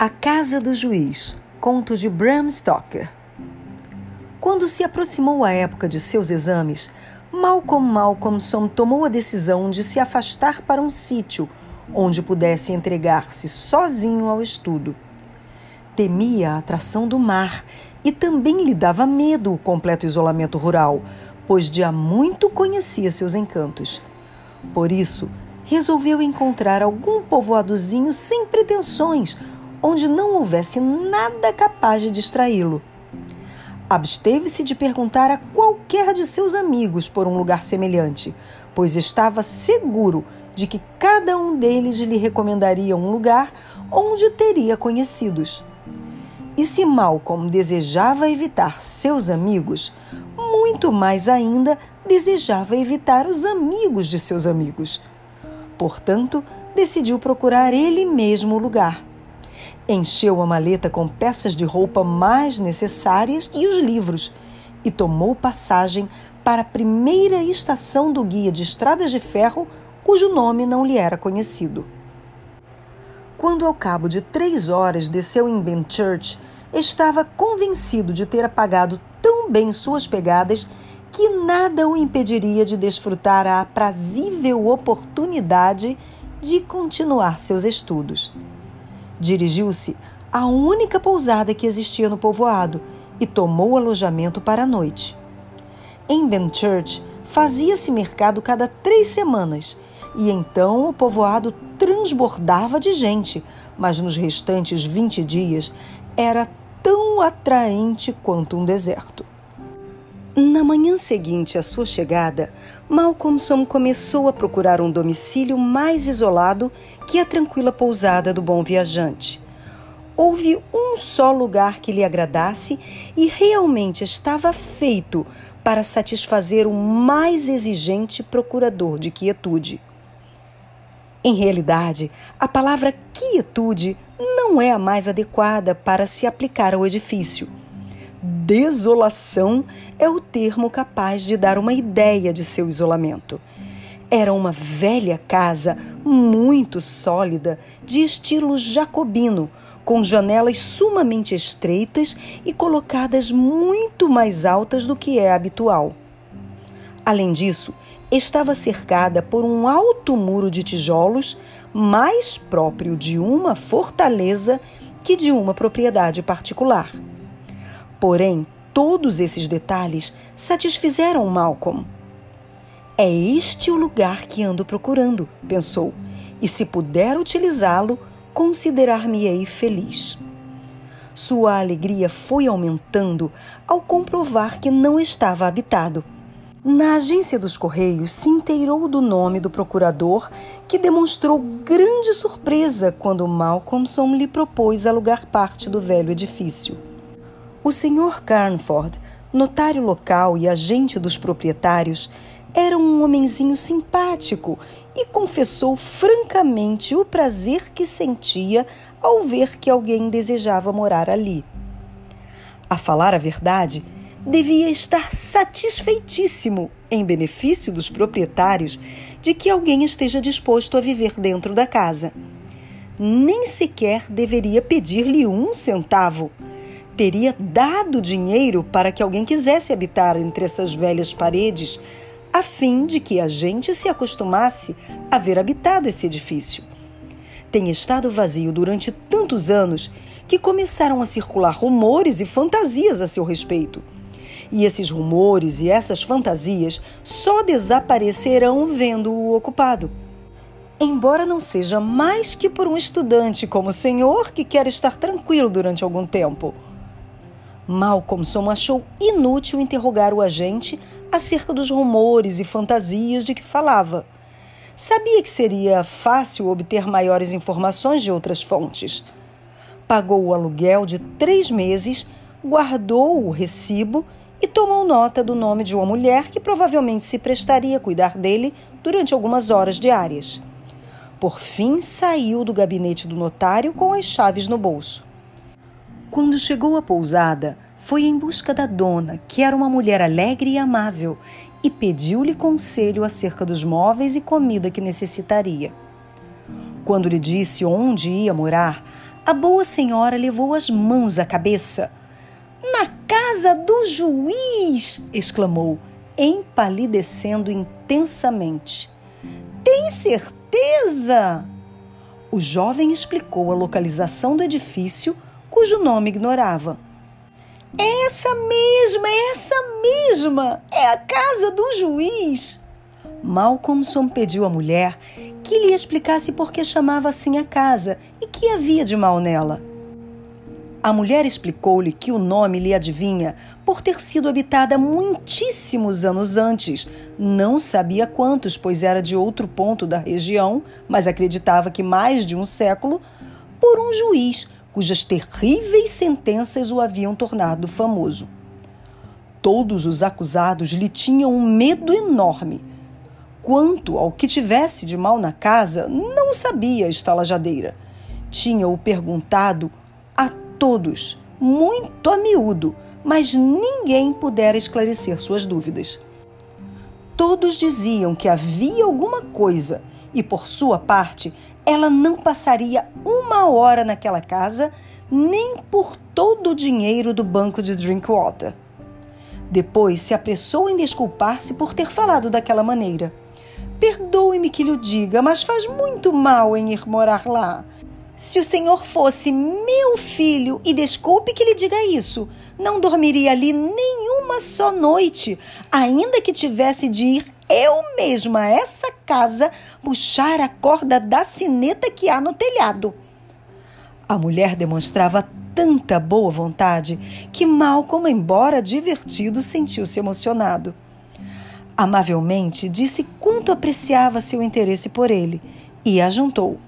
A Casa do Juiz, conto de Bram Stoker. Quando se aproximou a época de seus exames, Malcolm Malcolmson tomou a decisão de se afastar para um sítio onde pudesse entregar-se sozinho ao estudo. Temia a atração do mar e também lhe dava medo o completo isolamento rural, pois de há muito conhecia seus encantos. Por isso, resolveu encontrar algum povoadozinho sem pretensões onde não houvesse nada capaz de distraí-lo. Absteve-se de perguntar a qualquer de seus amigos por um lugar semelhante, pois estava seguro de que cada um deles lhe recomendaria um lugar onde teria conhecidos. E se Malcolm desejava evitar seus amigos, muito mais ainda desejava evitar os amigos de seus amigos. Portanto, decidiu procurar ele mesmo o lugar. Encheu a maleta com peças de roupa mais necessárias e os livros, e tomou passagem para a primeira estação do guia de estradas de ferro, cujo nome não lhe era conhecido. Quando, ao cabo de três horas, desceu em Benchurch, estava convencido de ter apagado tão bem suas pegadas que nada o impediria de desfrutar a aprazível oportunidade de continuar seus estudos. Dirigiu-se à única pousada que existia no povoado e tomou alojamento para a noite. Em Benchurch fazia-se mercado cada três semanas e então o povoado transbordava de gente, mas nos restantes 20 dias era tão atraente quanto um deserto. Na manhã seguinte à sua chegada, Malcolmson começou a procurar um domicílio mais isolado que a tranquila pousada do bom viajante. Houve um só lugar que lhe agradasse e realmente estava feito para satisfazer o mais exigente procurador de quietude. Em realidade, a palavra quietude não é a mais adequada para se aplicar ao edifício desolação é o termo capaz de dar uma ideia de seu isolamento. Era uma velha casa muito sólida, de estilo jacobino, com janelas sumamente estreitas e colocadas muito mais altas do que é habitual. Além disso, estava cercada por um alto muro de tijolos, mais próprio de uma fortaleza que de uma propriedade particular. Porém, todos esses detalhes satisfizeram Malcolm. É este o lugar que ando procurando, pensou, e se puder utilizá-lo, considerar-me-ei feliz. Sua alegria foi aumentando ao comprovar que não estava habitado. Na agência dos Correios se inteirou do nome do procurador, que demonstrou grande surpresa quando Malcolmson lhe propôs alugar parte do velho edifício. O Sr. Carnford, notário local e agente dos proprietários, era um homenzinho simpático e confessou francamente o prazer que sentia ao ver que alguém desejava morar ali. A falar a verdade, devia estar satisfeitíssimo, em benefício dos proprietários, de que alguém esteja disposto a viver dentro da casa. Nem sequer deveria pedir-lhe um centavo teria dado dinheiro para que alguém quisesse habitar entre essas velhas paredes, a fim de que a gente se acostumasse a ver habitado esse edifício. Tem estado vazio durante tantos anos que começaram a circular rumores e fantasias a seu respeito. E esses rumores e essas fantasias só desaparecerão vendo-o ocupado. Embora não seja mais que por um estudante como o senhor que quer estar tranquilo durante algum tempo. Malcolmson achou inútil interrogar o agente acerca dos rumores e fantasias de que falava. Sabia que seria fácil obter maiores informações de outras fontes. Pagou o aluguel de três meses, guardou o recibo e tomou nota do nome de uma mulher que provavelmente se prestaria a cuidar dele durante algumas horas diárias. Por fim, saiu do gabinete do notário com as chaves no bolso. Quando chegou à pousada, foi em busca da dona, que era uma mulher alegre e amável, e pediu-lhe conselho acerca dos móveis e comida que necessitaria. Quando lhe disse onde ia morar, A boa senhora levou as mãos à cabeça. Na casa do juiz! exclamou, empalidecendo intensamente. Tem certeza? O jovem explicou a localização do edifício, cujo nome ignorava. Essa mesma, essa mesma! É a casa do juiz! Malcolmson pediu à mulher que lhe explicasse por que chamava assim a casa e que havia de mal nela. A mulher explicou-lhe que o nome lhe adivinha por ter sido habitada muitíssimos anos antes. Não sabia quantos, pois era de outro ponto da região, mas acreditava que mais de um século, por um juiz cujas terríveis sentenças o haviam tornado famoso. Todos os acusados lhe tinham um medo enorme. Quanto ao que tivesse de mal na casa, não sabia a estalajadeira. Tinha-o perguntado a todos, muito a miúdo, mas ninguém pudera esclarecer suas dúvidas. Todos diziam que havia alguma coisa e, por sua parte, ela não passaria uma hora naquela casa nem por todo o dinheiro do banco de Drinkwater. Depois se apressou em desculpar-se por ter falado daquela maneira. Perdoe-me que lhe diga, mas faz muito mal em ir morar lá. Se o senhor fosse meu filho, e desculpe que lhe diga isso, não dormiria ali nenhuma só noite, ainda que tivesse de ir eu mesma essa casa puxar a corda da sineta que há no telhado. A mulher demonstrava tanta boa vontade que Malcolm, embora divertido, sentiu-se emocionado. Amavelmente disse quanto apreciava seu interesse por ele e ajuntou.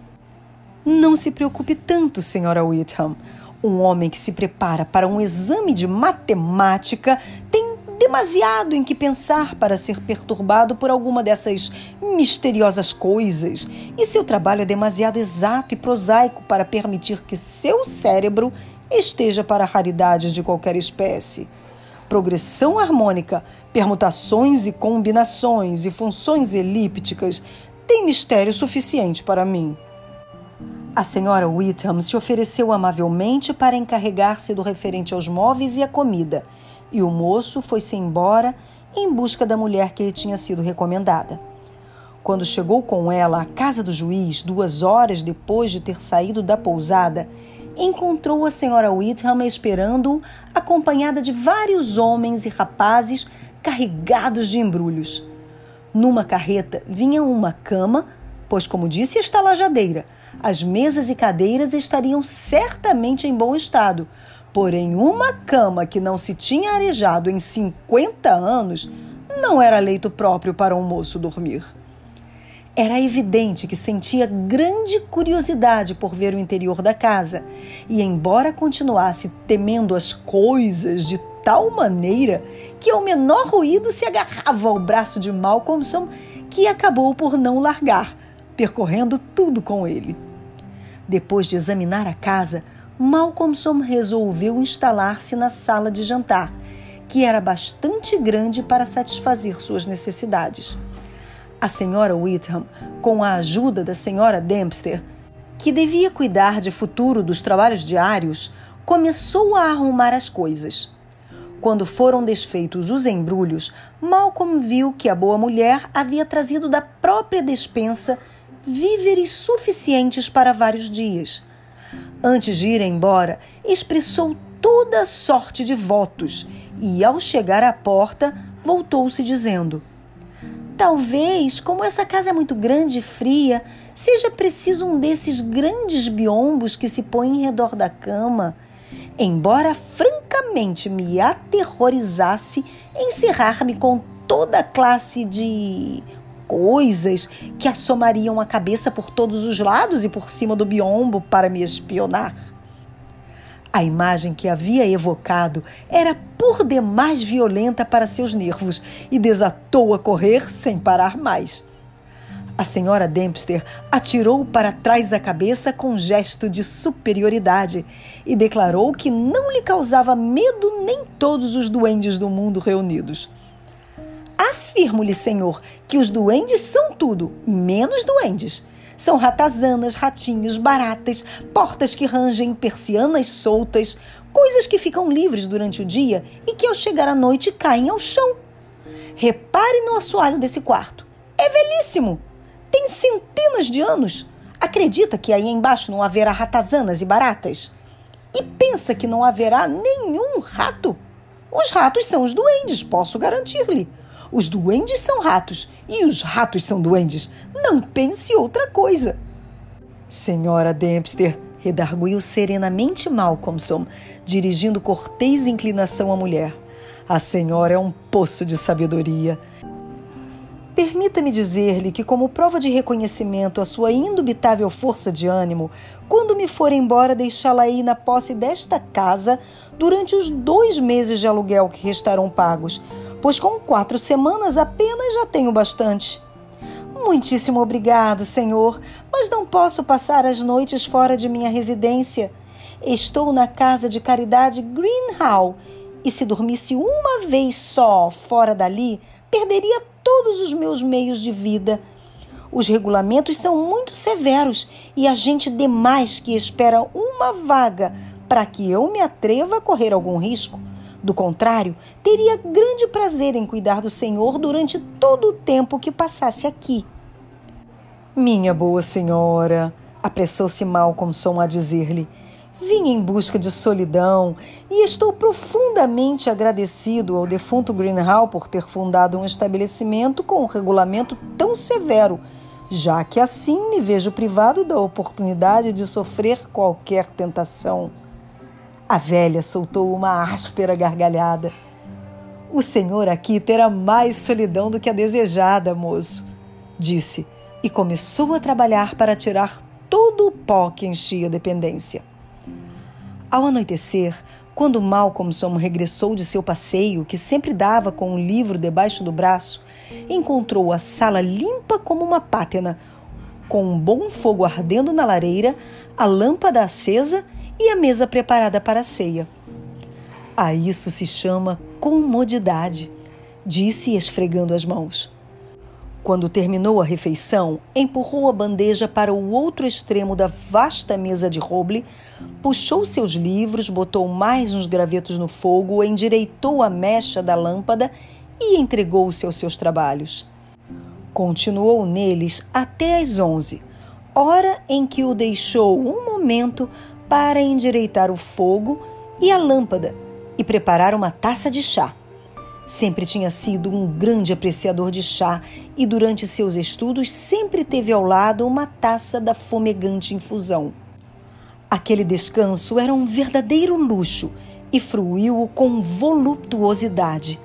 Não se preocupe tanto, senhora Whitham. Um homem que se prepara para um exame de matemática tem demasiado em que pensar para ser perturbado por alguma dessas misteriosas coisas, e seu trabalho é demasiado exato e prosaico para permitir que seu cérebro esteja para raridades de qualquer espécie. Progressão harmônica, permutações e combinações e funções elípticas têm mistério suficiente para mim. A senhora Whitham se ofereceu amavelmente para encarregar-se do referente aos móveis e à comida, e o moço foi-se embora em busca da mulher que lhe tinha sido recomendada. Quando chegou com ela à casa do juiz, duas horas depois de ter saído da pousada, encontrou a senhora Whitham esperando-o, acompanhada de vários homens e rapazes carregados de embrulhos. Numa carreta vinha uma cama, pois, como disse a estalajadeira, as mesas e cadeiras estariam certamente em bom estado, porém, uma cama que não se tinha arejado em 50 anos não era leito próprio para um moço dormir. Era evidente que sentia grande curiosidade por ver o interior da casa, e embora continuasse temendo as coisas de tal maneira que ao menor ruído se agarrava ao braço de Malcolmson, que acabou por não largar, percorrendo tudo com ele. Depois de examinar a casa, Malcolmson resolveu instalar-se na sala de jantar, que era bastante grande para satisfazer suas necessidades. A senhora Whitham, com a ajuda da senhora Dempster, que devia cuidar de futuro dos trabalhos diários, começou a arrumar as coisas. Quando foram desfeitos os embrulhos, Malcolm viu que a boa mulher havia trazido da própria despensa víveres suficientes para vários dias. Antes de ir embora, expressou toda sorte de votos e, ao chegar à porta, voltou-se dizendo: Talvez, como essa casa é muito grande e fria, seja preciso um desses grandes biombos que se põem em redor da cama. Embora francamente me aterrorizasse encerrar-me com toda a classe de coisas que assomariam a cabeça por todos os lados e por cima do biombo para me espionar. A imagem que havia evocado era por demais violenta para seus nervos e desatou a correr sem parar mais. A senhora Dempster atirou para trás a cabeça com um gesto de superioridade e declarou que não lhe causava medo nem todos os duendes do mundo reunidos. Afirmo-lhe, senhor, que os duendes são tudo, menos duendes. São ratazanas, ratinhos, baratas, portas que rangem, persianas soltas, coisas que ficam livres durante o dia e que ao chegar à noite caem ao chão. Repare no assoalho desse quarto. É velhíssimo. Tem centenas de anos. Acredita que aí embaixo não haverá ratazanas e baratas? E pensa que não haverá nenhum rato? Os ratos são os duendes, posso garantir-lhe. Os duendes são ratos e os ratos são duendes. Não pense outra coisa. Senhora Dempster, redarguiu serenamente Malcolmson, dirigindo cortês inclinação à mulher. A senhora é um poço de sabedoria. Permita-me dizer-lhe que, como prova de reconhecimento à sua indubitável força de ânimo, quando me for embora, deixá-la aí na posse desta casa durante os dois meses de aluguel que restarão pagos, pois com quatro semanas apenas já tenho bastante. Muitíssimo obrigado, senhor, mas não posso passar as noites fora de minha residência. Estou na casa de caridade Green Hall e se dormisse uma vez só fora dali, perderia todos os meus meios de vida. Os regulamentos são muito severos e a gente demais que espera uma vaga para que eu me atreva a correr algum risco. Do contrário, teria grande prazer em cuidar do Senhor durante todo o tempo que passasse aqui. Minha boa senhora, apressou-se Malcolmson a dizer-lhe, Vim em busca de solidão e estou profundamente agradecido ao defunto Greenhall por ter fundado um estabelecimento com um regulamento tão severo, já que assim me vejo privado da oportunidade de sofrer qualquer tentação. A velha soltou uma áspera gargalhada. O senhor aqui terá mais solidão do que a desejada, moço, disse, e começou a trabalhar para tirar todo o pó que enchia a dependência. Ao anoitecer, quando Malcolmson regressou de seu passeio, que sempre dava com um livro debaixo do braço, encontrou a sala limpa como uma pátena, com um bom fogo ardendo na lareira, a lâmpada acesa e a mesa preparada para a ceia. A isso se chama comodidade, disse esfregando as mãos. Quando terminou a refeição, empurrou a bandeja para o outro extremo da vasta mesa de roble, puxou seus livros, botou mais uns gravetos no fogo, endireitou a mecha da lâmpada e entregou-se aos seus trabalhos. Continuou neles até às onze, hora em que o deixou um momento para endireitar o fogo e a lâmpada e preparar uma taça de chá. Sempre tinha sido um grande apreciador de chá e durante seus estudos sempre teve ao lado uma taça da fumegante infusão. Aquele descanso era um verdadeiro luxo e fruiu-o com voluptuosidade.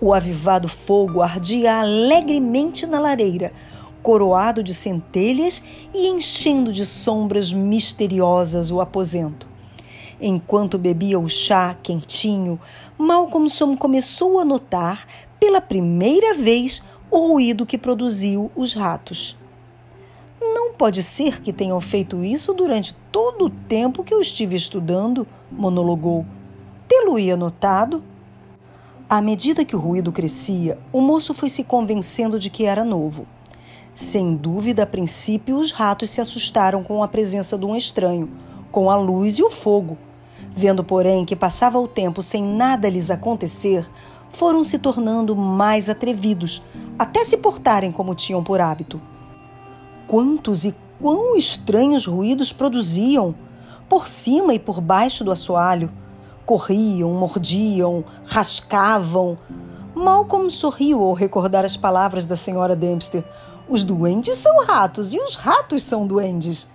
O avivado fogo ardia alegremente na lareira, coroado de centelhas e enchendo de sombras misteriosas o aposento. Enquanto bebia o chá quentinho, Malcolmson começou a notar, pela primeira vez, o ruído que produziu os ratos. Não pode ser que tenham feito isso durante todo o tempo que eu estive estudando, monologou. Tê-lo-ia notado? À medida que o ruído crescia, o moço foi se convencendo de que era novo. Sem dúvida, a princípio, os ratos se assustaram com a presença de um estranho, com a luz e o fogo. Vendo, porém, que passava o tempo sem nada lhes acontecer, foram se tornando mais atrevidos, até se portarem como tinham por hábito. Quantos e quão estranhos ruídos produziam, por cima e por baixo do assoalho. Corriam, mordiam, rascavam. Malcolm sorriu ao recordar as palavras da senhora Dempster. Os duendes são ratos e os ratos são duendes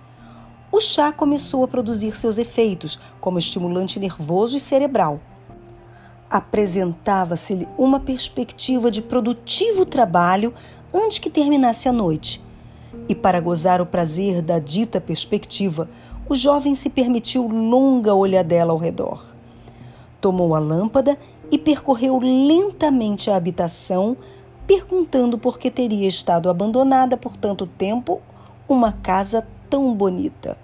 o chá começou a produzir seus efeitos como estimulante nervoso e cerebral. Apresentava-se-lhe uma perspectiva de produtivo trabalho antes que terminasse a noite. E para gozar o prazer da dita perspectiva, o jovem se permitiu longa olhadela ao redor. Tomou a lâmpada e percorreu lentamente a habitação, perguntando por que teria estado abandonada por tanto tempo uma casa tão bonita.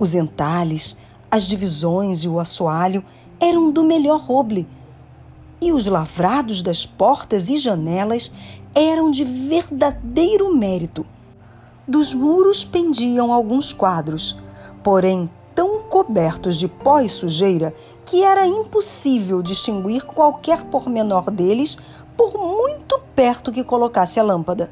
Os entalhes, as divisões e o assoalho eram do melhor roble, e os lavrados das portas e janelas eram de verdadeiro mérito. Dos muros pendiam alguns quadros, porém tão cobertos de pó e sujeira que era impossível distinguir qualquer pormenor deles por muito perto que colocasse a lâmpada.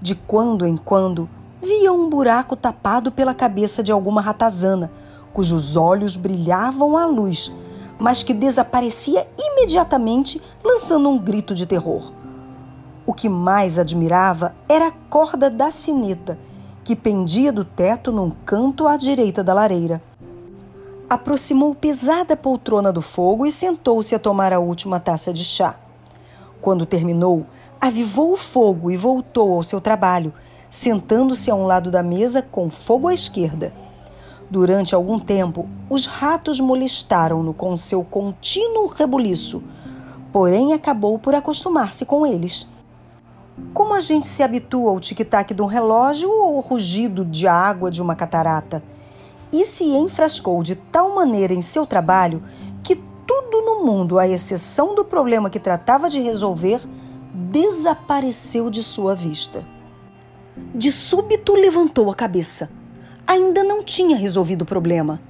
De quando em quando, via um buraco tapado pela cabeça de alguma ratazana, cujos olhos brilhavam à luz, mas que desaparecia imediatamente, lançando um grito de terror. O que mais admirava era a corda da sineta, que pendia do teto num canto à direita da lareira. Aproximou pesada poltrona do fogo e sentou-se a tomar a última taça de chá. Quando terminou, avivou o fogo e voltou ao seu trabalho, sentando-se a um lado da mesa com fogo à esquerda. Durante algum tempo, os ratos molestaram-no com seu contínuo rebuliço, porém acabou por acostumar-se com eles. Como a gente se habitua ao tic-tac de um relógio ou ao rugido de água de uma catarata, e se enfrascou de tal maneira em seu trabalho tudo no mundo, à exceção do problema que tratava de resolver, desapareceu de sua vista. De súbito levantou a cabeça. Ainda não tinha resolvido o problema.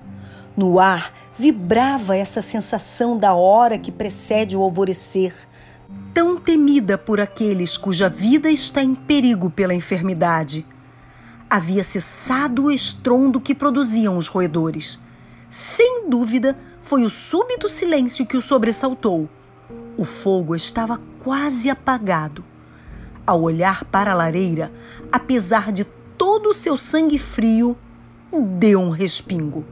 No ar vibrava essa sensação da hora que precede o alvorecer, tão temida por aqueles cuja vida está em perigo pela enfermidade. Havia cessado o estrondo que produziam os roedores. Sem dúvida, foi o súbito silêncio que o sobressaltou. O fogo estava quase apagado. Ao olhar para a lareira, apesar de todo o seu sangue frio, deu um respingo.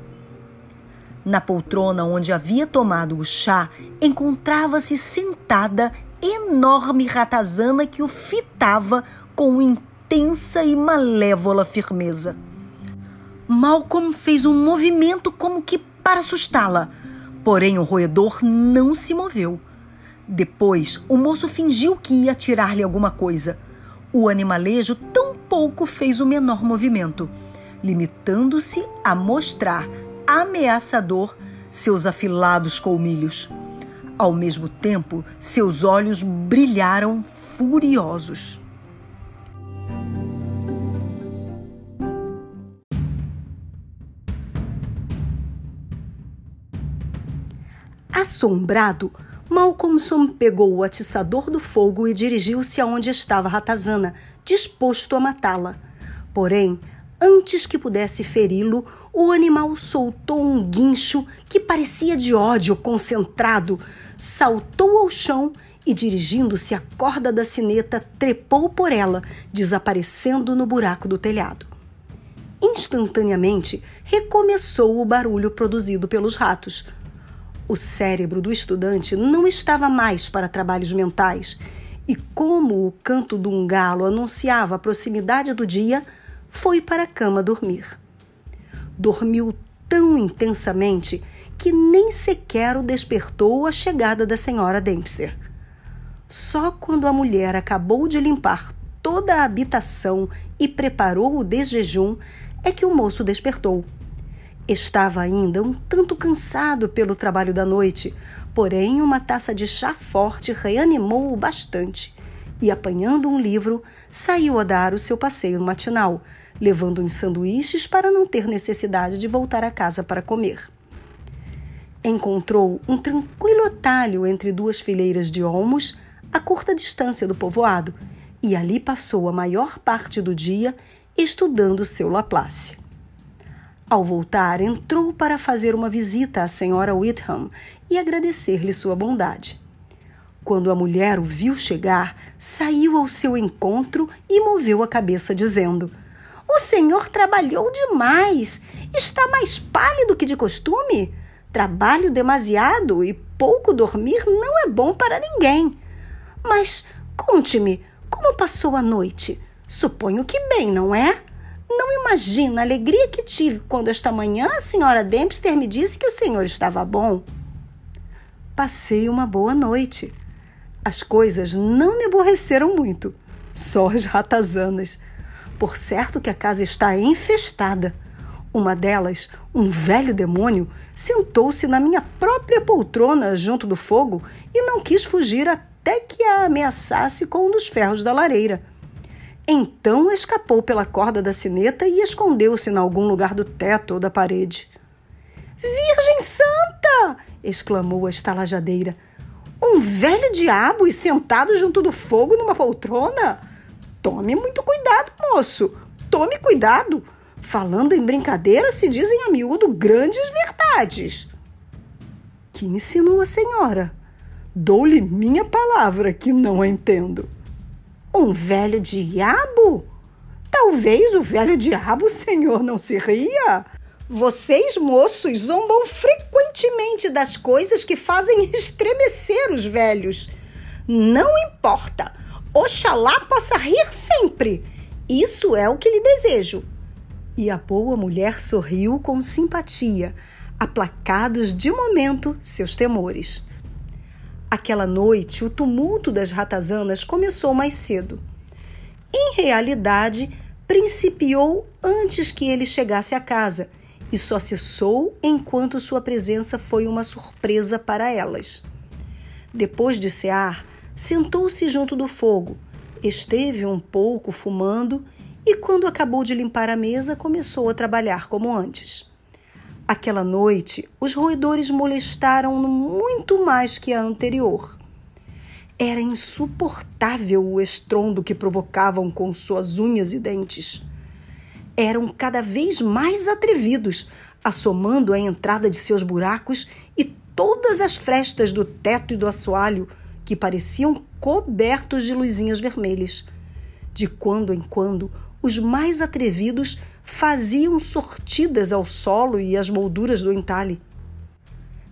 Na poltrona onde havia tomado o chá, encontrava-se sentada enorme ratazana que o fitava com intensa e malévola firmeza. Malcolm fez um movimento como que para assustá-la, porém o roedor não se moveu. Depois, o moço fingiu que ia tirar-lhe alguma coisa. O animalejo tampouco fez o menor movimento, limitando-se a mostrar ameaçador seus afilados colmilhos. Ao mesmo tempo, seus olhos brilharam furiosos. Assombrado, Malcolmson pegou o atiçador do fogo e dirigiu-se aonde estava Ratazana, disposto a matá-la. Porém, antes que pudesse feri-lo, o animal soltou um guincho que parecia de ódio concentrado, saltou ao chão e, dirigindo-se à corda da sineta, trepou por ela, desaparecendo no buraco do telhado. Instantaneamente, recomeçou o barulho produzido pelos ratos. O cérebro do estudante não estava mais para trabalhos mentais, e como o canto de um galo anunciava a proximidade do dia, foi para a cama dormir. Dormiu tão intensamente que nem sequer o despertou a chegada da senhora Dempster. Só quando a mulher acabou de limpar toda a habitação e preparou o desjejum é que o moço despertou. Estava ainda um tanto cansado pelo trabalho da noite, porém uma taça de chá forte reanimou-o bastante e, apanhando um livro, saiu a dar o seu passeio matinal, levando uns sanduíches para não ter necessidade de voltar a casa para comer. Encontrou um tranquilo atalho entre duas fileiras de olmos a curta distância do povoado e ali passou a maior parte do dia estudando seu Laplace. Ao voltar, entrou para fazer uma visita à senhora Whitham e agradecer-lhe sua bondade. Quando a mulher o viu chegar, saiu ao seu encontro e moveu a cabeça, dizendo: O senhor trabalhou demais. Está mais pálido que de costume. Trabalho demasiado e pouco dormir não é bom para ninguém. Mas conte-me, como passou a noite? Suponho que bem, não é? Não imagina a alegria que tive quando esta manhã a senhora Dempster me disse que o senhor estava bom. Passei uma boa noite. As coisas não me aborreceram muito, só as ratazanas. Por certo que a casa está infestada. Uma delas, um velho demônio, sentou-se na minha própria poltrona junto do fogo e não quis fugir até que a ameaçasse com um dos ferros da lareira. Então escapou pela corda da sineta e escondeu-se em algum lugar do teto ou da parede. Virgem Santa! exclamou a estalajadeira. Um velho diabo e sentado junto do fogo numa poltrona? Tome muito cuidado, moço. Tome cuidado. Falando em brincadeira, se dizem a miúdo grandes verdades. Que insinua a senhora? Dou-lhe minha palavra que não a entendo. Um velho diabo? Talvez o velho diabo, senhor, não se ria. Vocês, moços, zombam frequentemente das coisas que fazem estremecer os velhos. Não importa. Oxalá possa rir sempre. Isso é o que lhe desejo. E a boa mulher sorriu com simpatia, aplacados de momento seus temores. Aquela noite, o tumulto das ratazanas começou mais cedo. Em realidade, principiou antes que ele chegasse à casa e só cessou enquanto sua presença foi uma surpresa para elas. Depois de cear, sentou-se junto do fogo, esteve um pouco fumando e, quando acabou de limpar a mesa, começou a trabalhar como antes. Aquela noite, os roedores molestaram-no muito mais que a anterior. Era insuportável o estrondo que provocavam com suas unhas e dentes eram cada vez mais atrevidos, assomando a entrada de seus buracos e todas as frestas do teto e do assoalho, que pareciam cobertos de luzinhas vermelhas. De quando em quando, os mais atrevidos faziam sortidas ao solo e às molduras do entalhe.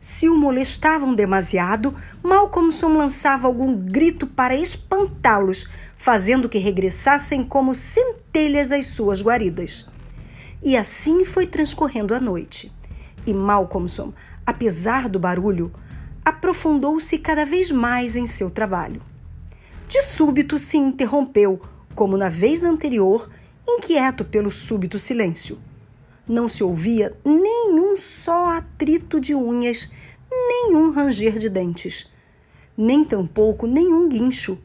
Se o molestavam demasiado, Malcolmson lançava algum grito para espantá-los, fazendo que regressassem como centelhas às suas guaridas. E assim foi transcorrendo a noite. E Malcolmson, apesar do barulho, aprofundou-se cada vez mais em seu trabalho. De súbito se interrompeu, como na vez anterior, inquieto pelo súbito silêncio. Não se ouvia nenhum só atrito de unhas, nenhum ranger de dentes, nem tampouco nenhum guincho.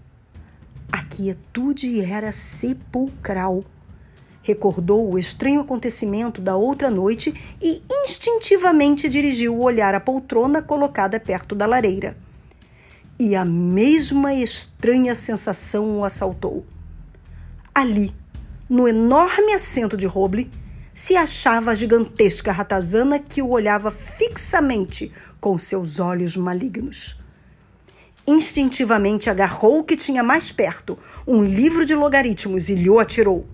A quietude era sepulcral. Recordou o estranho acontecimento da outra noite e instintivamente dirigiu o olhar à poltrona colocada perto da lareira. E a mesma estranha sensação o assaltou. Ali, no enorme assento de roble, se achava a gigantesca ratazana que o olhava fixamente com seus olhos malignos. Instintivamente agarrou o que tinha mais perto, um livro de logaritmos, e lhe atirou.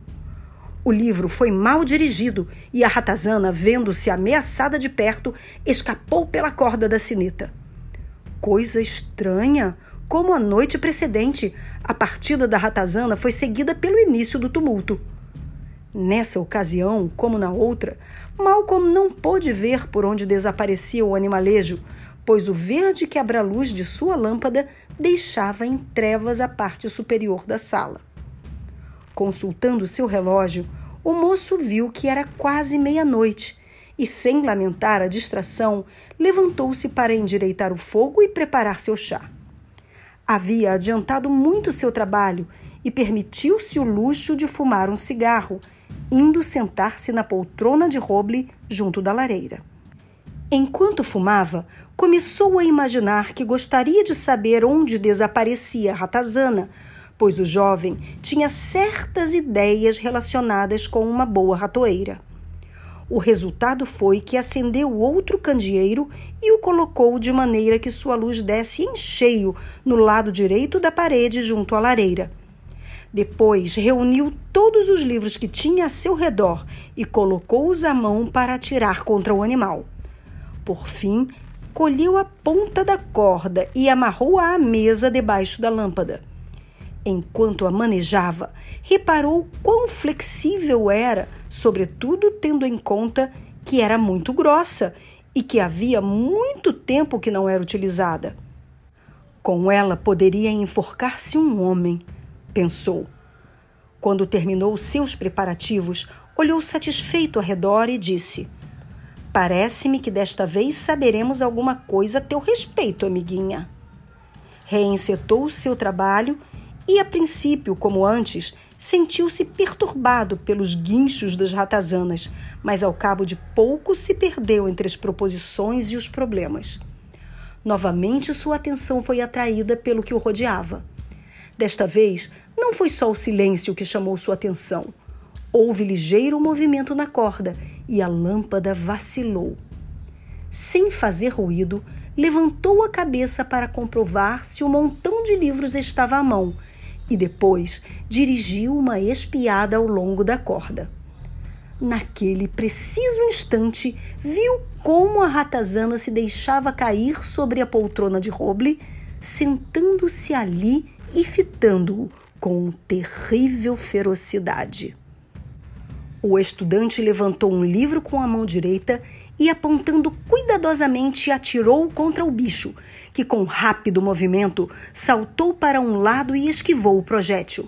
O livro foi mal dirigido e a ratazana, vendo-se ameaçada de perto, escapou pela corda da sineta. Coisa estranha! Como a noite precedente, a partida da ratazana foi seguida pelo início do tumulto. Nessa ocasião, como na outra, Malcolm não pôde ver por onde desaparecia o animalejo, pois o verde quebra-luz de sua lâmpada deixava em trevas a parte superior da sala. Consultando seu relógio, o moço viu que era quase meia-noite e, sem lamentar a distração, levantou-se para endireitar o fogo e preparar seu chá. Havia adiantado muito seu trabalho e permitiu-se o luxo de fumar um cigarro indo sentar-se na poltrona de roble junto da lareira. Enquanto fumava, começou a imaginar que gostaria de saber onde desaparecia Ratazana, pois o jovem tinha certas ideias relacionadas com uma boa ratoeira. O resultado foi que acendeu outro candeeiro e o colocou de maneira que sua luz desse em cheio no lado direito da parede junto à lareira. Depois reuniu todos os livros que tinha a seu redor e colocou-os à mão para atirar contra o animal. Por fim, colheu a ponta da corda e amarrou-a à mesa debaixo da lâmpada. Enquanto a manejava, reparou quão flexível era, sobretudo tendo em conta que era muito grossa e que havia muito tempo que não era utilizada. Com ela poderia enforcar-se um homem pensou. Quando terminou seus preparativos, olhou satisfeito ao redor e disse: Parece-me que desta vez saberemos alguma coisa a teu respeito, amiguinha. Reencetou seu trabalho e, a princípio, como antes, Sentiu-se perturbado pelos guinchos das ratazanas, mas ao cabo de pouco se perdeu entre as proposições e os problemas. Novamente sua atenção foi atraída pelo que o rodeava. Desta vez, não foi só o silêncio que chamou sua atenção. Houve ligeiro movimento na corda e a lâmpada vacilou. Sem fazer ruído, levantou a cabeça para comprovar se o montão de livros estava à mão e depois dirigiu uma espiada ao longo da corda. Naquele preciso instante, viu como a ratazana se deixava cair sobre a poltrona de roble, sentando-se ali e fitando-o com terrível ferocidade. O estudante levantou um livro com a mão direita e, apontando cuidadosamente, atirou contra o bicho, que, com rápido movimento, saltou para um lado e esquivou o projétil.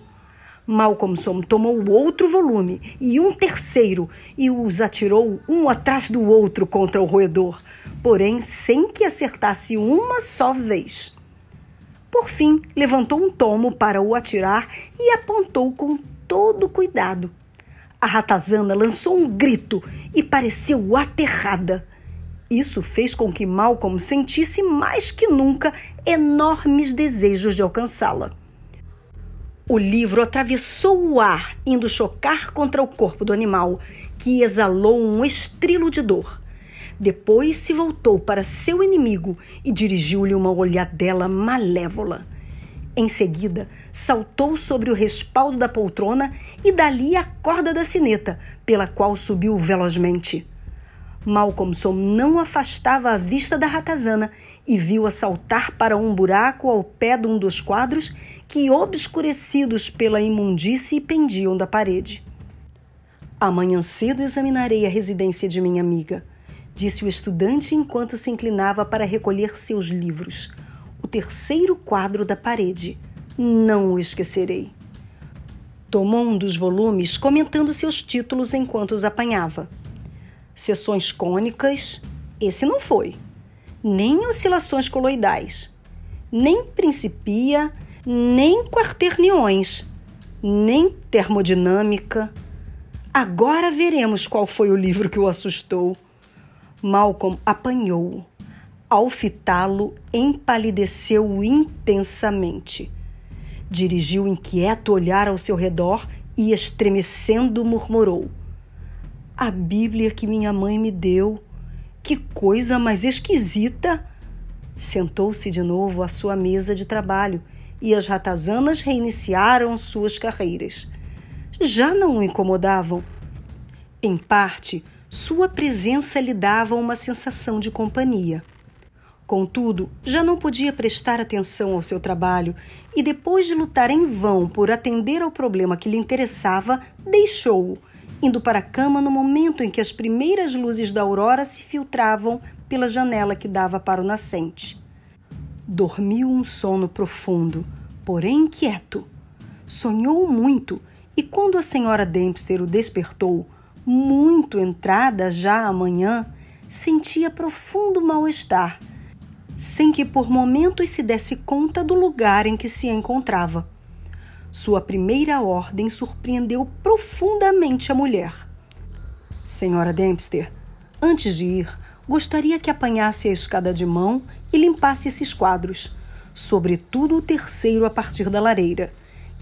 Malcolmson tomou outro volume e um terceiro e os atirou um atrás do outro contra o roedor, porém sem que acertasse uma só vez. Por fim, levantou um tomo para o atirar e apontou com todo cuidado. A ratazana lançou um grito e pareceu aterrada. Isso fez com que Malcolm sentisse mais que nunca enormes desejos de alcançá-la. O livro atravessou o ar, indo chocar contra o corpo do animal, que exalou um estrilo de dor. Depois se voltou para seu inimigo e dirigiu-lhe uma olhadela malévola. Em seguida, saltou sobre o respaldo da poltrona e dali a corda da sineta, pela qual subiu velozmente. Malcolmson não afastava a vista da ratazana e viu-a saltar para um buraco ao pé de um dos quadros que, obscurecidos pela imundície, pendiam da parede. Amanhã cedo examinarei a residência de minha amiga, disse o estudante enquanto se inclinava para recolher seus livros o terceiro quadro da parede. Não o esquecerei. Tomou um dos volumes, comentando seus títulos enquanto os apanhava. Seções cônicas, esse não foi. Nem oscilações coloidais. Nem principia, nem quaterniões. Nem termodinâmica. Agora veremos qual foi o livro que o assustou. Malcolm apanhou-o. Ao fitá-lo, empalideceu intensamente. Dirigiu inquieto olhar ao seu redor e, estremecendo, murmurou: A Bíblia que minha mãe me deu. Que coisa mais esquisita! Sentou-se de novo à sua mesa de trabalho e as ratazanas reiniciaram suas carreiras. Já não o incomodavam. Em parte, sua presença lhe dava uma sensação de companhia. Contudo, já não podia prestar atenção ao seu trabalho e, depois de lutar em vão por atender ao problema que lhe interessava, deixou-o, indo para a cama no momento em que as primeiras luzes da aurora se filtravam pela janela que dava para o nascente. Dormiu um sono profundo, porém inquieto. Sonhou muito e, quando a senhora Dempster o despertou, muito entrada já a manhã, sentia profundo mal-estar sem que por momentos se desse conta do lugar em que se encontrava. Sua primeira ordem surpreendeu profundamente a mulher. Senhora Dempster, antes de ir, gostaria que apanhasse a escada de mão e limpasse esses quadros, sobretudo o terceiro a partir da lareira.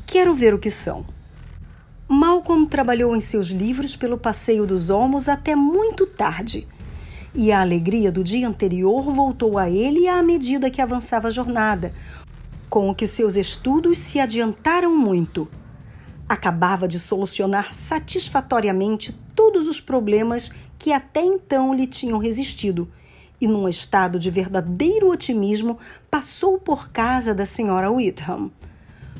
Quero ver o que são. Malcolm trabalhou em seus livros pelo passeio dos Olmos até muito tarde e a alegria do dia anterior voltou a ele à medida que avançava a jornada, com o que seus estudos se adiantaram muito. Acabava de solucionar satisfatoriamente todos os problemas que até então lhe tinham resistido, e num estado de verdadeiro otimismo passou por casa da senhora Whitham.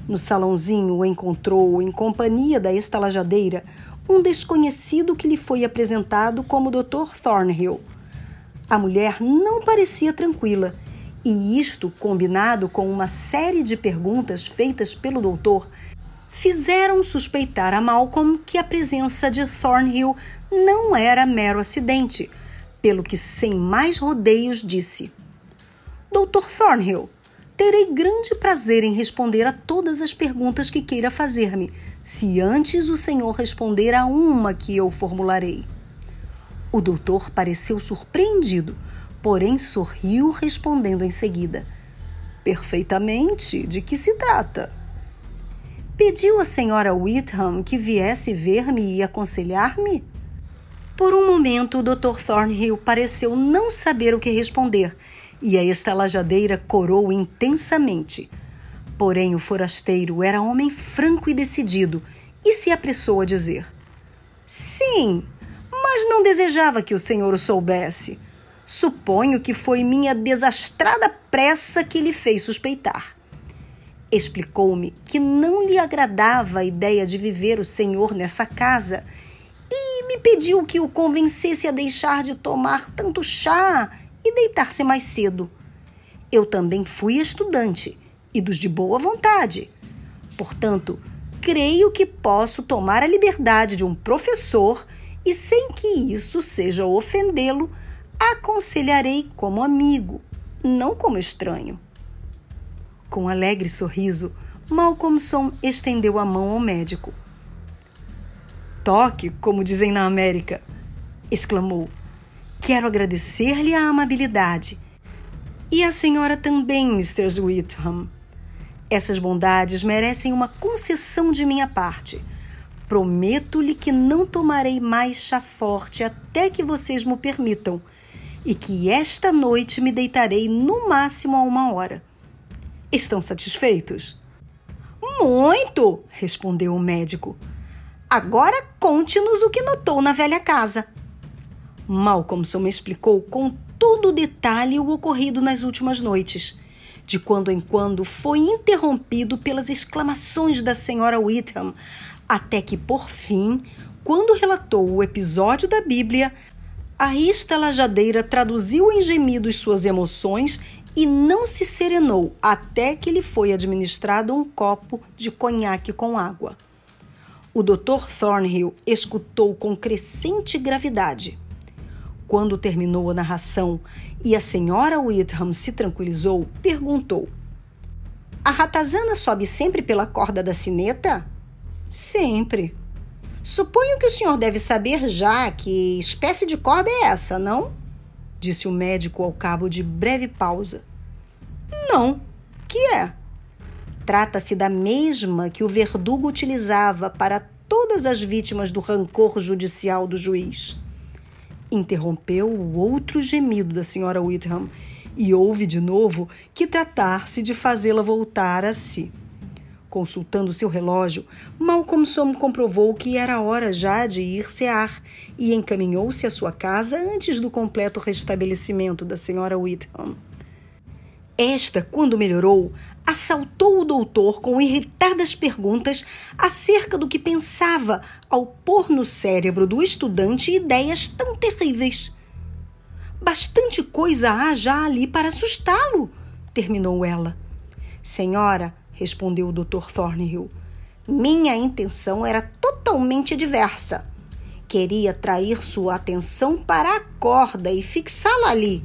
No salãozinho o encontrou, em companhia da estalajadeira, um desconhecido que lhe foi apresentado como Dr. Thornhill a mulher não parecia tranquila, e isto, combinado com uma série de perguntas feitas pelo doutor, fizeram suspeitar a Malcolm que a presença de Thornhill não era mero acidente, pelo que, sem mais rodeios, disse: Doutor Thornhill, Terei grande prazer em responder a todas as perguntas que queira fazer-me, se antes o senhor responder a uma que eu formularei. O doutor pareceu surpreendido, porém sorriu, respondendo em seguida: Perfeitamente. De que se trata? Pediu a senhora Whitham que viesse ver-me e aconselhar-me? Por um momento, o Dr. Thornhill pareceu não saber o que responder e a estalajadeira corou intensamente. Porém, o forasteiro era homem franco e decidido e se apressou a dizer: Sim, mas não desejava que o senhor o soubesse. Suponho que foi minha desastrada pressa que lhe fez suspeitar. Explicou-me que não lhe agradava a ideia de viver o senhor nessa casa e me pediu que o convencesse a deixar de tomar tanto chá e deitar-se mais cedo. Eu também fui estudante e dos de boa vontade. Portanto, creio que posso tomar a liberdade de um professor e, sem que isso seja ofendê-lo, aconselharei como amigo, não como estranho. Com um alegre sorriso, Malcolmson estendeu a mão ao médico. Toque, como dizem na América, exclamou. Quero agradecer-lhe a amabilidade. E a senhora também, Mr. Whitham. Essas bondades merecem uma concessão de minha parte. Prometo-lhe que não tomarei mais chá forte até que vocês me permitam, e que esta noite me deitarei no máximo a uma hora. Estão satisfeitos? Muito, respondeu o médico. Agora conte-nos o que notou na velha casa. Malcolmson me explicou com todo detalhe o ocorrido nas últimas noites. De quando em quando foi interrompido pelas exclamações da senhora Whitham, até que, por fim, quando relatou o episódio da Bíblia, a estalajadeira traduziu em gemidos suas emoções e não se serenou até que lhe foi administrado um copo de conhaque com água. O Dr. Thornhill escutou com crescente gravidade. Quando terminou a narração e a senhora Whitham se tranquilizou, perguntou: A ratazana sobe sempre pela corda da sineta? Sempre. Suponho que o senhor deve saber já que espécie de corda é essa, não? Disse o médico ao cabo de breve pausa. Não. Que é? Trata-se da mesma que o verdugo utilizava para todas as vítimas do rancor judicial do juiz interrompeu o outro gemido da senhora Whitham e houve de novo que tratar-se de fazê-la voltar a si. Consultando seu relógio, Malcolmson comprovou que era hora já de ir cear e encaminhou-se à sua casa antes do completo restabelecimento da senhora Whitham. Esta, quando melhorou, assaltou o doutor com irritadas perguntas acerca do que pensava ao pôr no cérebro do estudante ideias tão terríveis. Bastante coisa há já ali para assustá-lo, terminou ela. Senhora, respondeu o Dr. Thornhill, minha intenção era totalmente diversa. Queria atrair sua atenção para a corda e fixá-la ali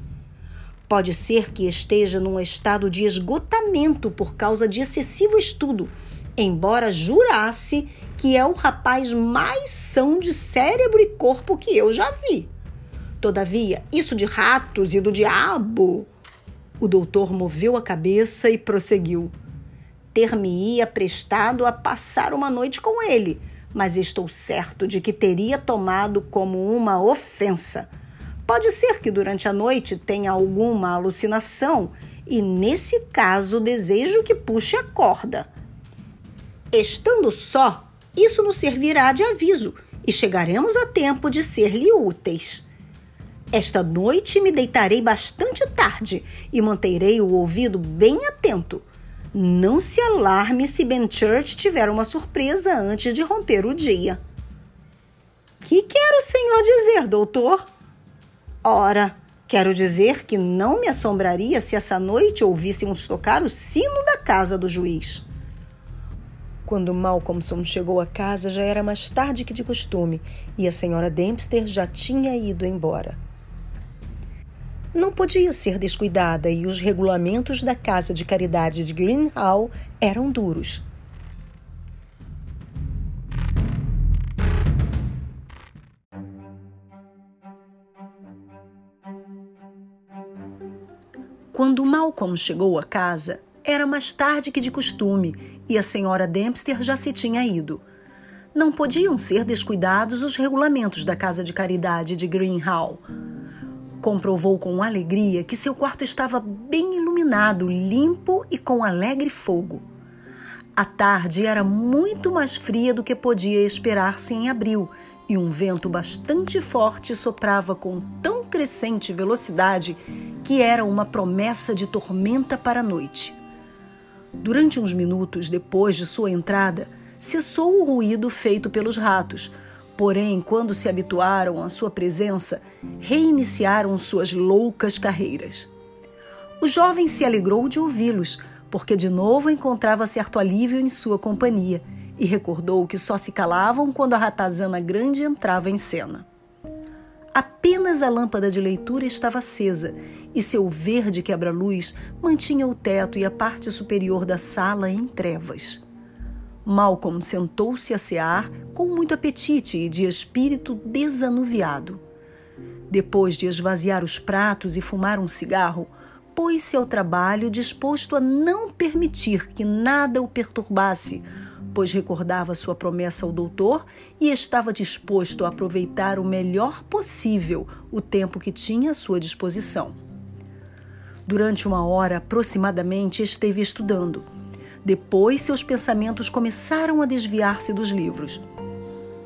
Pode ser que esteja num estado de esgotamento por causa de excessivo estudo, embora jurasse que é o rapaz mais são de cérebro e corpo que eu já vi. Todavia, isso de ratos e do diabo. O doutor moveu a cabeça e prosseguiu. Ter-me-ia prestado a passar uma noite com ele, mas estou certo de que teria tomado como uma ofensa Pode ser que durante a noite tenha alguma alucinação e, nesse caso, desejo que puxe a corda. Estando só, isso nos servirá de aviso e chegaremos a tempo de ser-lhe úteis. Esta noite me deitarei bastante tarde e manterei o ouvido bem atento. Não se alarme se Benchurch tiver uma surpresa antes de romper o dia. Que quer o senhor dizer, doutor? Ora, quero dizer que não me assombraria se essa noite ouvíssemos tocar o sino da casa do juiz. Quando Malcolmson chegou à casa, já era mais tarde que de costume e a senhora Dempster já tinha ido embora. Não podia ser descuidada e os regulamentos da Casa de Caridade de Green Hall eram duros. Quando Malcolm chegou à casa, era mais tarde que de costume e a senhora Dempster já se tinha ido. Não podiam ser descuidados os regulamentos da Casa de Caridade de Green Hall. Comprovou com alegria que seu quarto estava bem iluminado, limpo e com alegre fogo. A tarde era muito mais fria do que podia esperar-se em abril, e um vento bastante forte soprava com tão crescente velocidade que era uma promessa de tormenta para a noite. Durante uns minutos depois de sua entrada, cessou o ruído feito pelos ratos, Porém, quando se habituaram à sua presença, reiniciaram suas loucas carreiras. O jovem se alegrou de ouvi-los, porque de novo encontrava certo alívio em sua companhia e recordou que só se calavam quando a ratazana grande entrava em cena. Apenas a lâmpada de leitura estava acesa e seu verde quebra-luz mantinha o teto e a parte superior da sala em trevas. Malcolm sentou-se a cear com muito apetite e de espírito desanuviado. Depois de esvaziar os pratos e fumar um cigarro, pôs-se ao trabalho disposto a não permitir que nada o perturbasse, pois recordava sua promessa ao doutor e estava disposto a aproveitar o melhor possível o tempo que tinha à sua disposição. Durante uma hora aproximadamente esteve estudando depois, seus pensamentos começaram a desviar-se dos livros.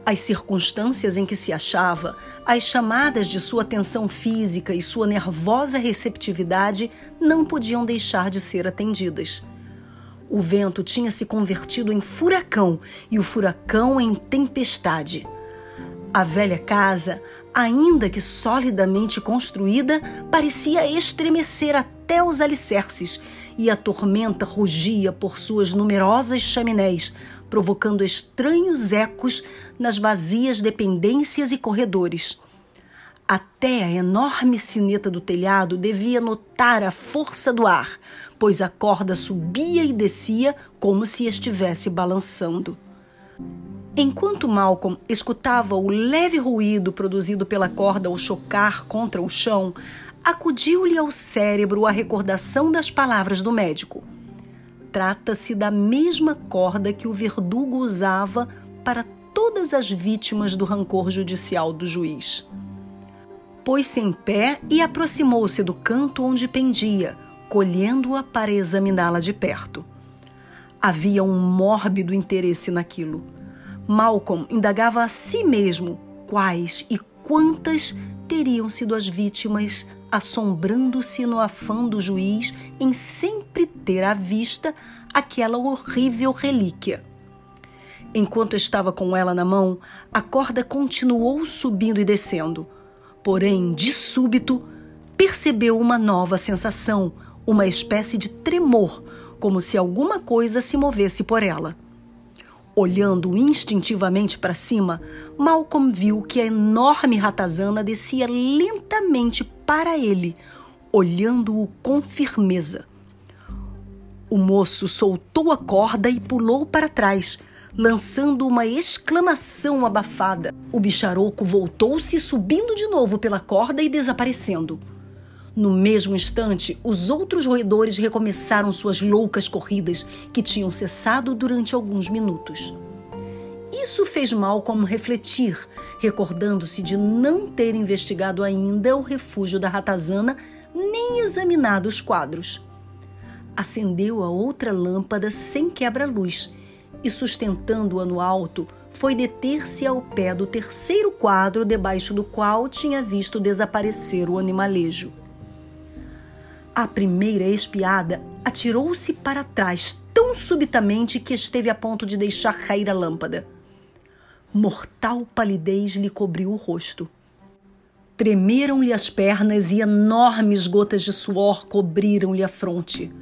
As circunstâncias em que se achava, as chamadas de sua tensão física e sua nervosa receptividade não podiam deixar de ser atendidas. O vento tinha se convertido em furacão e o furacão em tempestade. A velha casa, ainda que solidamente construída, parecia estremecer até os alicerces e a tormenta rugia por suas numerosas chaminés, provocando estranhos ecos nas vazias dependências e corredores. Até a enorme sineta do telhado devia notar a força do ar, pois a corda subia e descia como se estivesse balançando. Enquanto Malcolm escutava o leve ruído produzido pela corda ao chocar contra o chão, acudiu-lhe ao cérebro a recordação das palavras do médico. Trata-se da mesma corda que o verdugo usava para todas as vítimas do rancor judicial do juiz. Pôs-se em pé e aproximou-se do canto onde pendia, colhendo-a para examiná-la de perto. Havia um mórbido interesse naquilo. Malcolm indagava a si mesmo quais e quantas teriam sido as vítimas assombrando-se no afã do juiz em sempre ter à vista aquela horrível relíquia. Enquanto estava com ela na mão, a corda continuou subindo e descendo. Porém, de súbito, percebeu uma nova sensação, uma espécie de tremor, como se alguma coisa se movesse por ela. Olhando instintivamente para cima, Malcolm viu que a enorme ratazana descia lentamente para ele, olhando-o com firmeza. O moço soltou a corda e pulou para trás, lançando uma exclamação abafada. O bicharoco voltou-se, subindo de novo pela corda e desaparecendo. No mesmo instante, os outros roedores recomeçaram suas loucas corridas, que tinham cessado durante alguns minutos. Isso fez Malcolm refletir, recordando-se de não ter investigado ainda o refúgio da ratazana nem examinado os quadros. Acendeu a outra lâmpada sem quebra-luz e, sustentando-a no alto, foi deter-se ao pé do terceiro quadro debaixo do qual tinha visto desaparecer o animalejo. A primeira espiada atirou-se para trás tão subitamente que esteve a ponto de deixar cair a lâmpada. Mortal palidez lhe cobriu o rosto. Tremeram-lhe as pernas e enormes gotas de suor cobriram-lhe a fronte.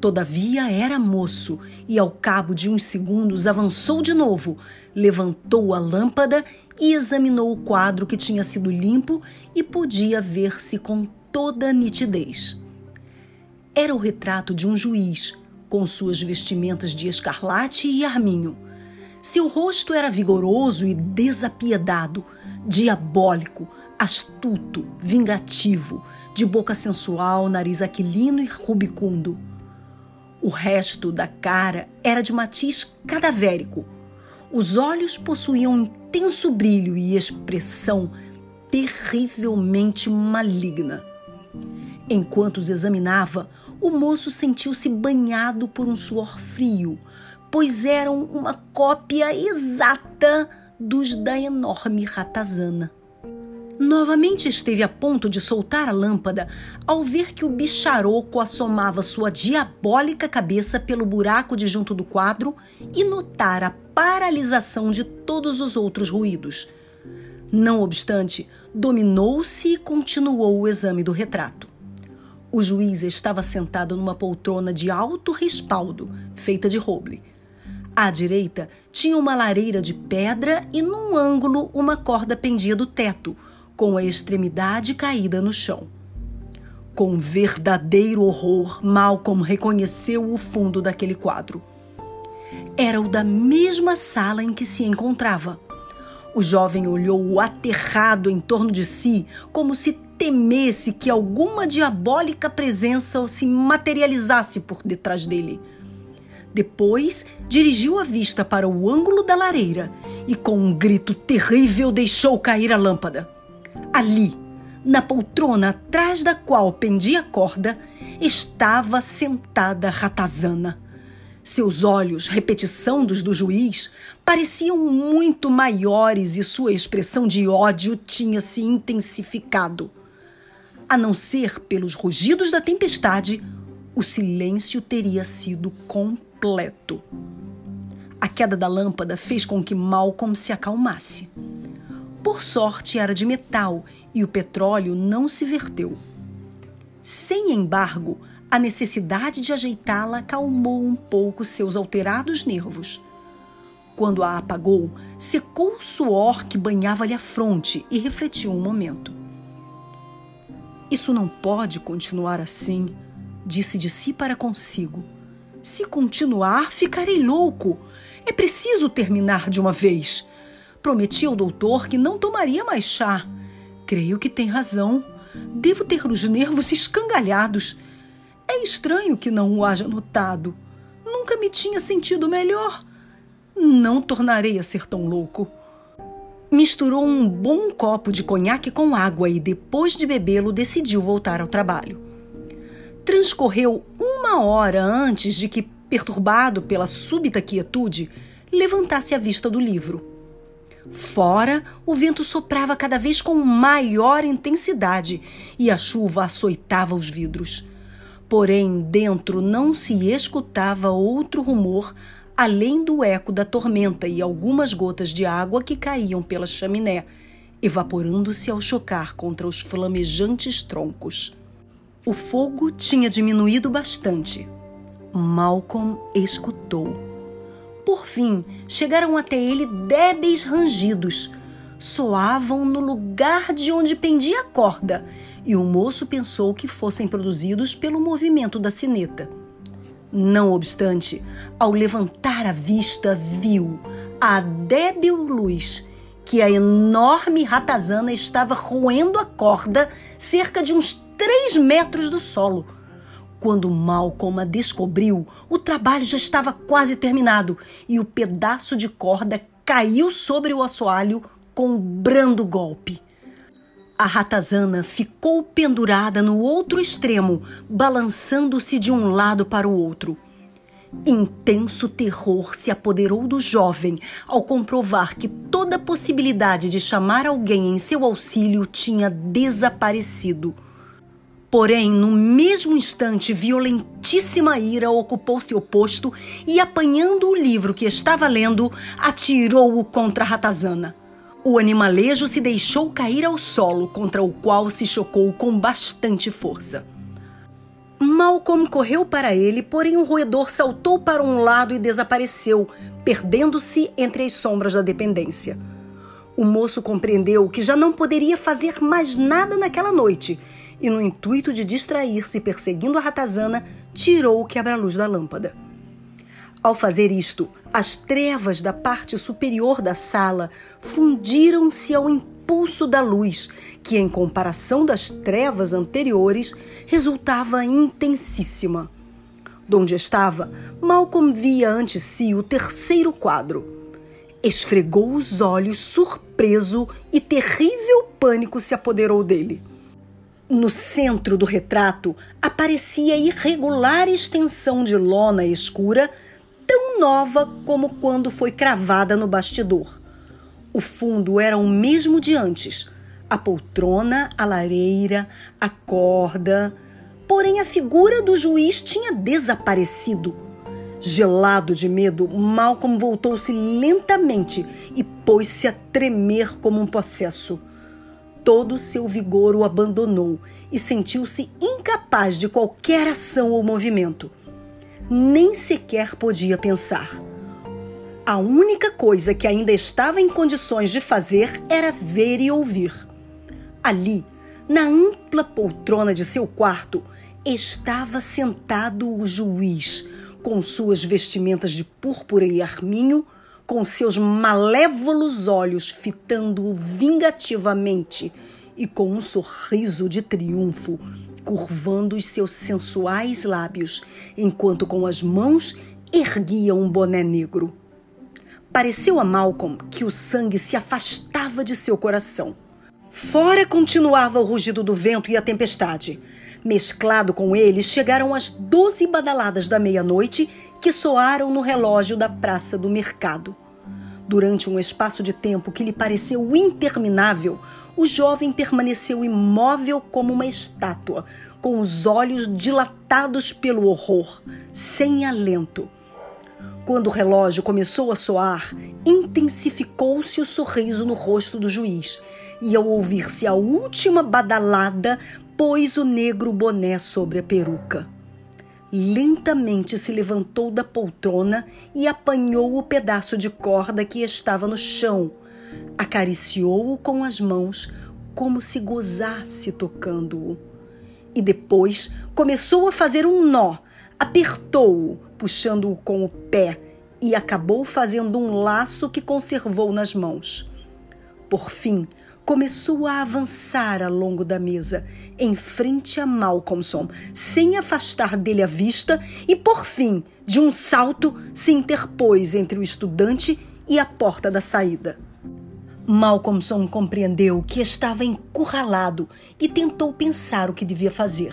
Todavia era moço e, ao cabo de uns segundos, avançou de novo, levantou a lâmpada e examinou o quadro que tinha sido limpo e podia ver-se com toda nitidez. Era o retrato de um juiz, com suas vestimentas de escarlate e arminho. Seu rosto era vigoroso e desapiedado, diabólico, astuto, vingativo, de boca sensual, nariz aquilino e rubicundo. O resto da cara era de matiz cadavérico. Os olhos possuíam intenso brilho e expressão terrivelmente maligna. Enquanto os examinava, o moço sentiu-se banhado por um suor frio, pois eram uma cópia exata dos da enorme ratazana. Novamente esteve a ponto de soltar a lâmpada ao ver que o bicharoco assomava sua diabólica cabeça pelo buraco de junto do quadro e notar a paralisação de todos os outros ruídos. Não obstante, dominou-se e continuou o exame do retrato. O juiz estava sentado numa poltrona de alto respaldo, feita de roble. À direita tinha uma lareira de pedra e num ângulo uma corda pendia do teto com a extremidade caída no chão. Com verdadeiro horror, Malcolm reconheceu o fundo daquele quadro. Era o da mesma sala em que se encontrava. O jovem olhou aterrado em torno de si, como se temesse que alguma diabólica presença se materializasse por detrás dele. Depois, dirigiu a vista para o ângulo da lareira e, com um grito terrível, deixou cair a lâmpada. Ali, na poltrona atrás da qual pendia a corda, estava sentada Ratazana. Seus olhos, repetição dos do juiz, pareciam muito maiores e sua expressão de ódio tinha se intensificado. A não ser pelos rugidos da tempestade, o silêncio teria sido completo. A queda da lâmpada fez com que Malcolm se acalmasse. Por sorte, era de metal e o petróleo não se verteu. Sem embargo, a necessidade de ajeitá-la calmou um pouco seus alterados nervos. Quando a apagou, secou o suor que banhava-lhe a fronte e refletiu um momento. Isso não pode continuar assim, disse de si para consigo. Se continuar, ficarei louco. É preciso terminar de uma vez. Prometi ao doutor que não tomaria mais chá. Creio que tem razão. Devo ter os nervos escangalhados. É estranho que não o haja notado. Nunca me tinha sentido melhor. Não tornarei a ser tão louco. Misturou um bom copo de conhaque com água e, depois de bebê-lo, decidiu voltar ao trabalho. Transcorreu uma hora antes de que, perturbado pela súbita quietude, levantasse a vista do livro. Fora, o vento soprava cada vez com maior intensidade e a chuva açoitava os vidros. Porém, dentro não se escutava outro rumor além do eco da tormenta e algumas gotas de água que caíam pela chaminé, evaporando-se ao chocar contra os flamejantes troncos. O fogo tinha diminuído bastante. Malcolm escutou. Por fim, chegaram até ele débeis rangidos. Soavam no lugar de onde pendia a corda, e o moço pensou que fossem produzidos pelo movimento da sineta. Não obstante, ao levantar a vista, viu a débil luz que a enorme ratazana estava roendo a corda cerca de uns três metros do solo quando Malcolm a descobriu, o trabalho já estava quase terminado e o pedaço de corda caiu sobre o assoalho com um brando golpe. A ratazana ficou pendurada no outro extremo, balançando-se de um lado para o outro. Intenso terror se apoderou do jovem ao comprovar que toda possibilidade de chamar alguém em seu auxílio tinha desaparecido. Porém, no mesmo instante, violentíssima ira ocupou seu posto e, apanhando o livro que estava lendo, atirou-o contra a ratazana. O animalejo se deixou cair ao solo, contra o qual se chocou com bastante força. Malcolm correu para ele, porém o roedor saltou para um lado e desapareceu, perdendo-se entre as sombras da dependência. O moço compreendeu que já não poderia fazer mais nada naquela noite e, no intuito de distrair-se perseguindo a ratazana, tirou o quebra-luz da lâmpada. Ao fazer isto, as trevas da parte superior da sala fundiram-se ao impulso da luz, que, em comparação das trevas anteriores, resultava intensíssima. Donde estava, Malcolm via ante si o terceiro quadro. Esfregou os olhos, surpreso, e terrível pânico se apoderou dele. No centro do retrato aparecia irregular extensão de lona escura, tão nova como quando foi cravada no bastidor. O fundo era o mesmo de antes: a poltrona, a lareira, a corda. Porém, a figura do juiz tinha desaparecido. Gelado de medo, Malcolm voltou-se lentamente e pôs-se a tremer como um possesso todo seu vigor o abandonou e sentiu-se incapaz de qualquer ação ou movimento. Nem sequer podia pensar. A única coisa que ainda estava em condições de fazer era ver e ouvir. Ali, na ampla poltrona de seu quarto, estava sentado o juiz, com suas vestimentas de púrpura e arminho, com seus malévolos olhos fitando-o vingativamente e com um sorriso de triunfo curvando os seus sensuais lábios, enquanto com as mãos erguia um boné negro. Pareceu a Malcolm que o sangue se afastava de seu coração. Fora continuava o rugido do vento e a tempestade. Mesclado com eles, chegaram as doze badaladas da meia-noite que soaram no relógio da praça do mercado. Durante um espaço de tempo que lhe pareceu interminável, o jovem permaneceu imóvel como uma estátua, com os olhos dilatados pelo horror, sem alento. Quando o relógio começou a soar, intensificou-se o sorriso no rosto do juiz, e ao ouvir-se a última badalada, pôs o negro boné sobre a peruca lentamente se levantou da poltrona e apanhou o pedaço de corda que estava no chão. Acariciou-o com as mãos, como se gozasse tocando-o. E depois começou a fazer um nó, apertou-o, puxando-o com o pé, e acabou fazendo um laço que conservou nas mãos. Por fim, começou a avançar ao longo da mesa, em frente a Malcolmson, sem afastar dele a vista, e por fim, de um salto, se interpôs entre o estudante e a porta da saída. Malcolmson compreendeu que estava encurralado e tentou pensar o que devia fazer.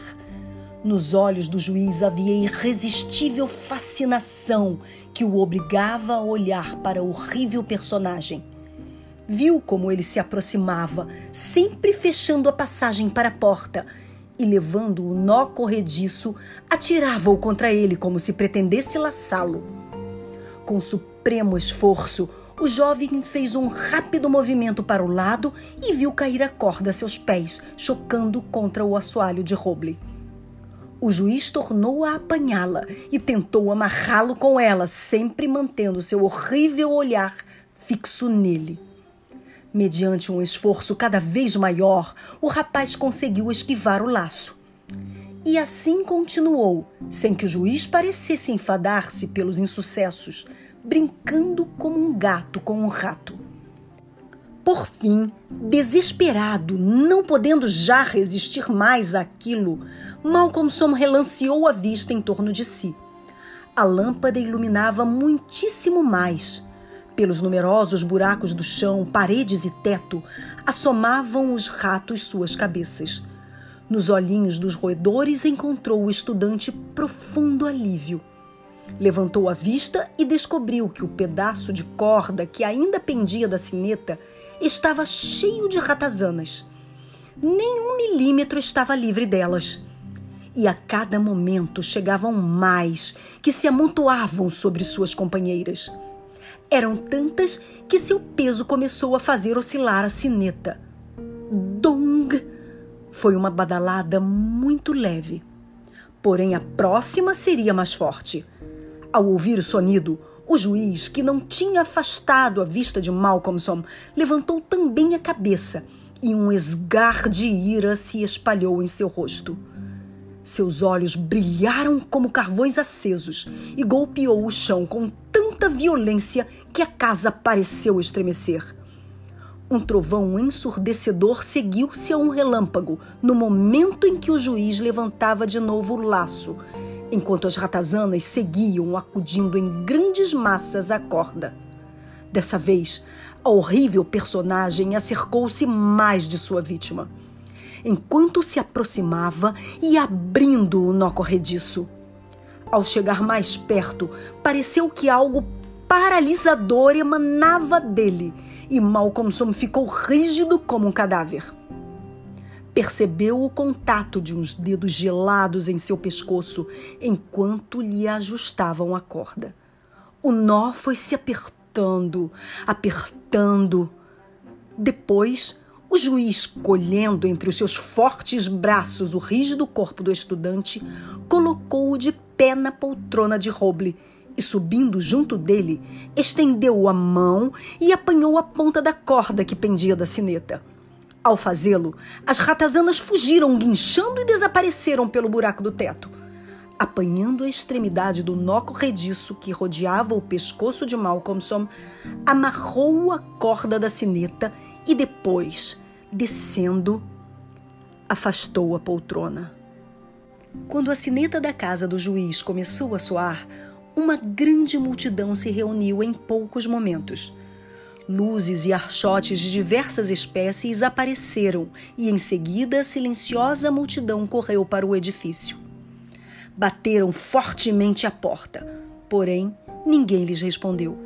Nos olhos do juiz havia irresistível fascinação que o obrigava a olhar para o horrível personagem viu como ele se aproximava, sempre fechando a passagem para a porta, e levando o nó corrediço, atirava-o contra ele como se pretendesse laçá-lo. Com supremo esforço, o jovem fez um rápido movimento para o lado e viu cair a corda a seus pés, chocando contra o assoalho de roble. O juiz tornou a apanhá-la e tentou amarrá-lo com ela, sempre mantendo seu horrível olhar fixo nele. Mediante um esforço cada vez maior, o rapaz conseguiu esquivar o laço. E assim continuou, sem que o juiz parecesse enfadar-se pelos insucessos, brincando como um gato com um rato. Por fim, desesperado, não podendo já resistir mais àquilo, Malcolmson relanceou a vista em torno de si. A lâmpada iluminava muitíssimo mais pelos numerosos buracos do chão, paredes e teto, assomavam os ratos suas cabeças. Nos olhinhos dos roedores encontrou o estudante profundo alívio. Levantou a vista e descobriu que o pedaço de corda que ainda pendia da sineta estava cheio de ratazanas. Nem um milímetro estava livre delas. E a cada momento chegavam mais que se amontoavam sobre suas companheiras. Eram tantas que seu peso começou a fazer oscilar a sineta. Dong! Foi uma badalada muito leve. Porém, a próxima seria mais forte. Ao ouvir o sonido, o juiz, que não tinha afastado a vista de Malcolmson, levantou também a cabeça e um esgar de ira se espalhou em seu rosto. Seus olhos brilharam como carvões acesos e golpeou o chão com tanta violência que a casa pareceu estremecer. Um trovão ensurdecedor seguiu-se a um relâmpago no momento em que o juiz levantava de novo o laço, enquanto as ratazanas seguiam acudindo em grandes massas à corda. Dessa vez, a horrível personagem acercou-se mais de sua vítima. Enquanto se aproximava e abrindo o nó corrediço. Ao chegar mais perto, pareceu que algo paralisador emanava dele e Malcolmson ficou rígido como um cadáver. Percebeu o contato de uns dedos gelados em seu pescoço enquanto lhe ajustavam a corda. O nó foi se apertando apertando, apertando. Depois, o juiz, colhendo entre os seus fortes braços o rígido corpo do estudante, colocou-o de pé na poltrona de roble e, subindo junto dele, estendeu a mão e apanhou a ponta da corda que pendia da sineta. Ao fazê-lo, as ratazanas fugiram guinchando e desapareceram pelo buraco do teto apanhando a extremidade do nó corrediço que rodeava o pescoço de Malcolmson, amarrou a corda da sineta e depois, descendo, afastou a poltrona. Quando a sineta da casa do juiz começou a soar, uma grande multidão se reuniu em poucos momentos. Luzes e archotes de diversas espécies apareceram e, em seguida, a silenciosa multidão correu para o edifício bateram fortemente à porta, porém ninguém lhes respondeu.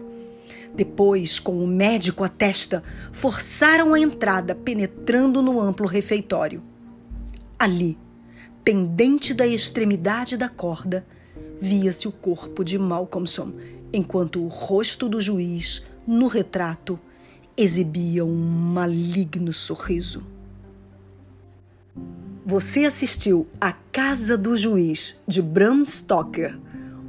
Depois, com o médico à testa, forçaram a entrada, penetrando no amplo refeitório. Ali, pendente da extremidade da corda, via-se o corpo de Malcolmson, enquanto o rosto do juiz, no retrato, exibia um maligno sorriso. Você assistiu A Casa do Juiz, de Bram Stoker.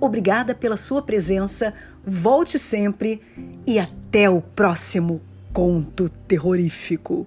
Obrigada pela sua presença, volte sempre e até o próximo conto terrorífico.